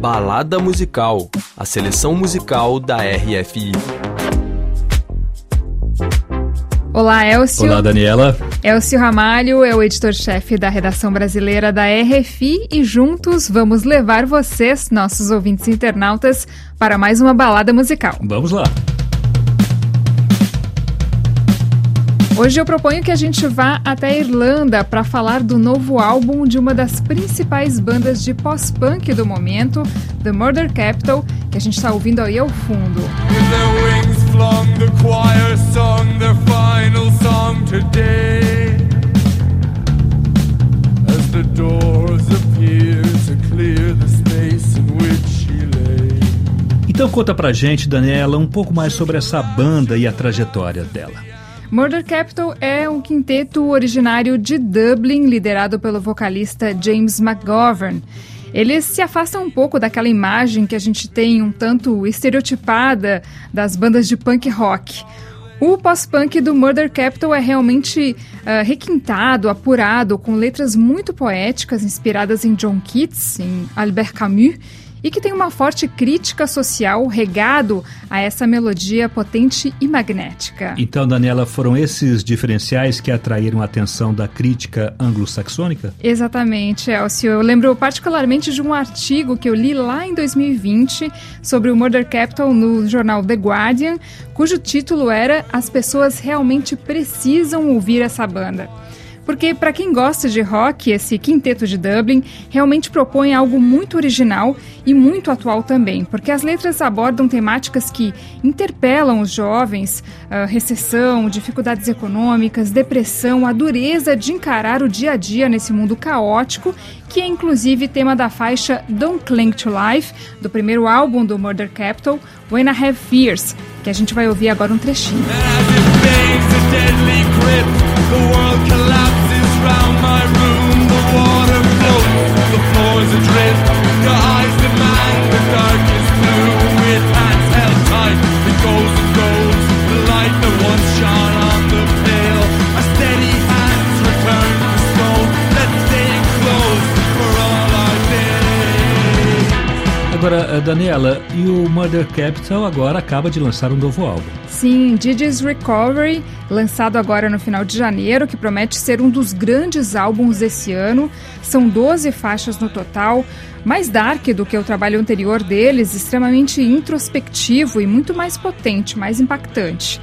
Balada Musical, a seleção musical da RFI. Olá, Elcio. Olá, Daniela. Elcio Ramalho é o editor-chefe da redação brasileira da RFI e juntos vamos levar vocês, nossos ouvintes internautas, para mais uma balada musical. Vamos lá. Hoje eu proponho que a gente vá até a Irlanda para falar do novo álbum de uma das principais bandas de pós-punk do momento, The Murder Capital, que a gente está ouvindo aí ao fundo. Então conta pra gente, Daniela, um pouco mais sobre essa banda e a trajetória dela. Murder Capital é um quinteto originário de Dublin, liderado pelo vocalista James McGovern. Eles se afastam um pouco daquela imagem que a gente tem um tanto estereotipada das bandas de punk rock. O pós-punk do Murder Capital é realmente uh, requintado, apurado, com letras muito poéticas, inspiradas em John Keats, em Albert Camus e que tem uma forte crítica social regado a essa melodia potente e magnética. Então, Daniela, foram esses diferenciais que atraíram a atenção da crítica anglo-saxônica? Exatamente, Elcio. Eu lembro particularmente de um artigo que eu li lá em 2020 sobre o Murder Capital no jornal The Guardian, cujo título era As pessoas realmente precisam ouvir essa banda. Porque, para quem gosta de rock, esse quinteto de Dublin realmente propõe algo muito original e muito atual também, porque as letras abordam temáticas que interpelam os jovens, uh, recessão, dificuldades econômicas, depressão, a dureza de encarar o dia a dia nesse mundo caótico, que é inclusive tema da faixa Don't Cling to Life, do primeiro álbum do Murder Capital, When I Have Fears, que a gente vai ouvir agora um trechinho. Agora, eh, Daniela, e o Murder Capital agora acaba de lançar um novo álbum. Sim, Didi's Recovery, lançado agora no final de janeiro, que promete ser um dos grandes álbuns desse ano. São 12 faixas no total, mais dark do que o trabalho anterior deles, extremamente introspectivo e muito mais potente, mais impactante.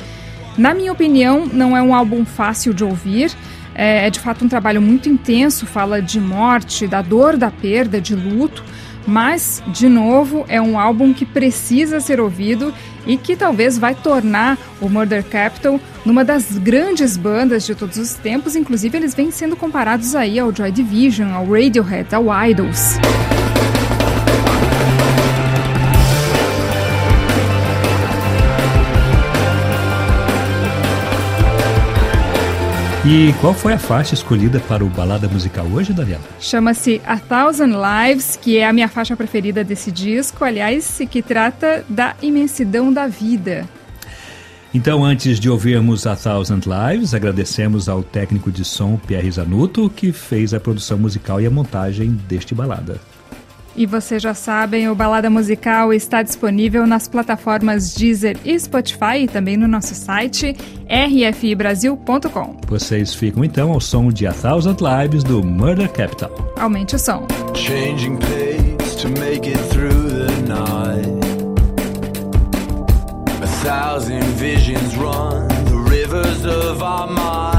Na minha opinião, não é um álbum fácil de ouvir. É, é de fato um trabalho muito intenso, fala de morte, da dor da perda, de luto mas, de novo, é um álbum que precisa ser ouvido e que talvez vai tornar o Murder Capital numa das grandes bandas de todos os tempos. Inclusive, eles vêm sendo comparados aí ao Joy Division, ao Radiohead, ao Idols. E qual foi a faixa escolhida para o Balada Musical hoje, Daniela? Chama-se A Thousand Lives, que é a minha faixa preferida desse disco, aliás, que trata da imensidão da vida. Então, antes de ouvirmos A Thousand Lives, agradecemos ao técnico de som Pierre Zanuto, que fez a produção musical e a montagem deste balada. E vocês já sabem, o Balada Musical está disponível nas plataformas Deezer e Spotify e também no nosso site rfibrasil.com. Vocês ficam então ao som de A Thousand Lives do Murder Capital. Aumente o som. Changing pace to make it through the night. A thousand visions run the rivers of our minds.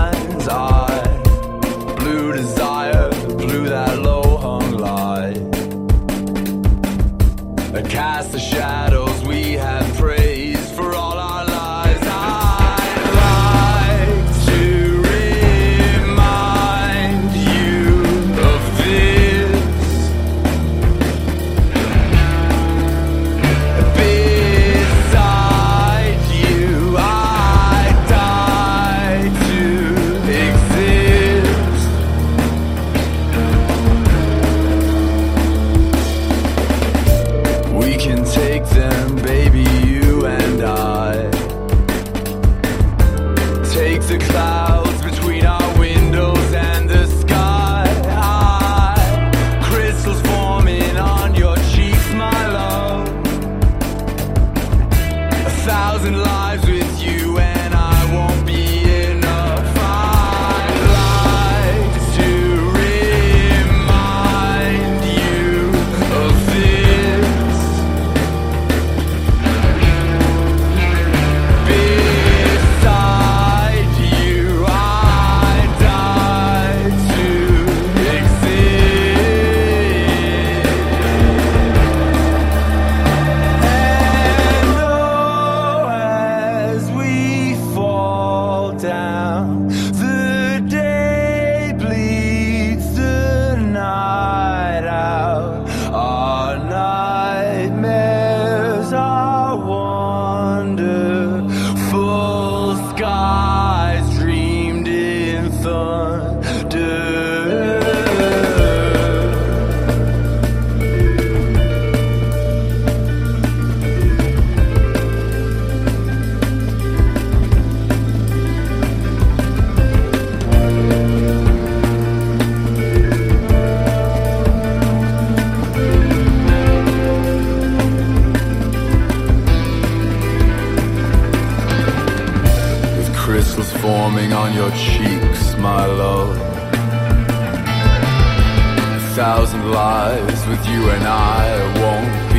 Your cheeks, my love. A thousand lives with you and I won't